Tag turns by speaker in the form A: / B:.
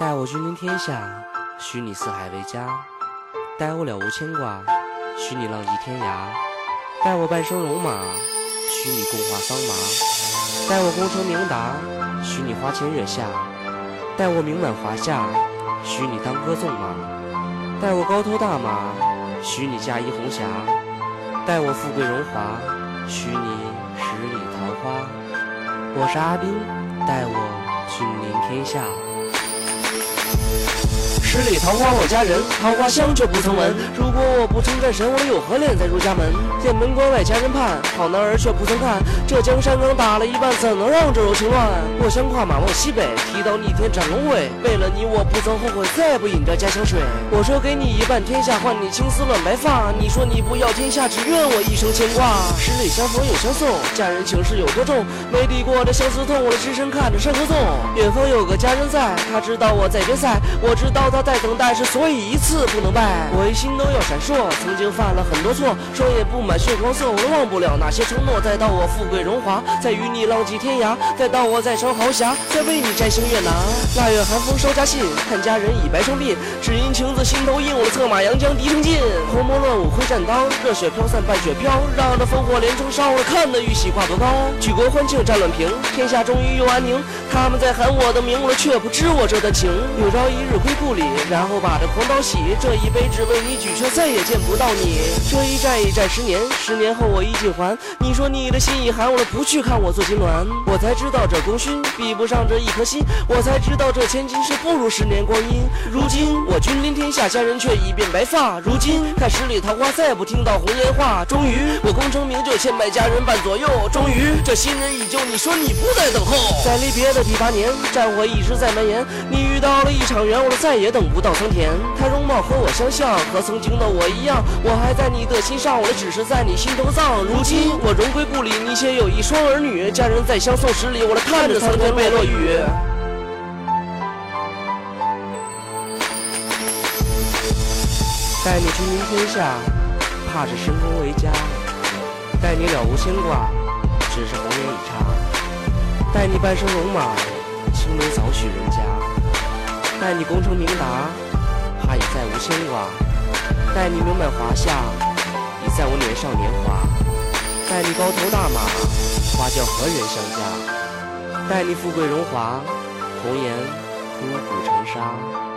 A: 待我君临天下，许你四海为家；待我了无牵挂，许你浪迹天涯；待我半生戎马，许你共话桑麻；待我功成名达，许你花前月下；待我名满华夏，许你当歌纵马；待我高头大马，许你驾衣红霞；待我富贵荣华，许你十里桃花。我是阿斌，待我君临天下。十里桃花我佳人，桃花香却不曾闻。如果我不称战神，我有何脸再入家门？殿门关外佳人盼，好男儿却不曾看。这江山刚打了一半，怎能让这柔情乱？我想跨马望西北，提刀逆天斩龙尾。为了你，我不曾后悔，再不饮这家乡水。我说给你一半天下，换你青丝乱白发。你说你不要天下，只愿我一生牵挂。十里相逢又相送，佳人情事有多重？没抵过这相思痛，我只身看着山河纵。远方有个佳人在，他知道我在边塞，我知道他在等待是，所以一次不能败。我一心都要闪烁，曾经犯了很多错，双眼布满血光色，我都忘不了那些承诺。再到我富贵荣华，再与你浪迹天涯，再到我再成豪侠，再为你摘星月拿。腊月寒风捎家信，看佳人已白成鬓，只因情字心头印，我策马扬江敌声尽。红魔乱舞挥战刀，热血飘散半雪飘，让这烽火连城烧。看那玉玺挂多高，举国欢庆战乱平，天下终于又安宁。他们在喊我的名，我却不知我这段情。有朝一日归故里。然后把这狂刀洗，这一杯只为你举，却再也见不到你。这一战一战十年，十年后我衣锦还。你说你的心已寒，我不去看我做金銮。我才知道这功勋比不上这一颗心，我才知道这千金是不如十年光阴。如今我君临天下，佳人却已变白发。如今看十里桃花，再不听到红颜话。终于我功成名就，千百佳人伴左右。终于这新人已旧，你说你不再等候。在离别的第八年，战火一直在蔓延，你遇到了一场缘，我再也等。不到桑田，他容貌和我相像，和曾经的我一样。我还在你的心上，我的只是在你心头葬。如今我荣归故里，你却有一双儿女，家人在相送十里，我来看着苍天被落雨。待你君临天下，怕是深宫为家；待你了无牵挂，只是红颜已茶；待你半生戎马，青梅早许人家。待你功成名达，怕已再无牵挂；待你名满华夏，已在我年少年华；待你高头大马，花轿何人相嫁？待你富贵荣华，红颜枯骨成沙。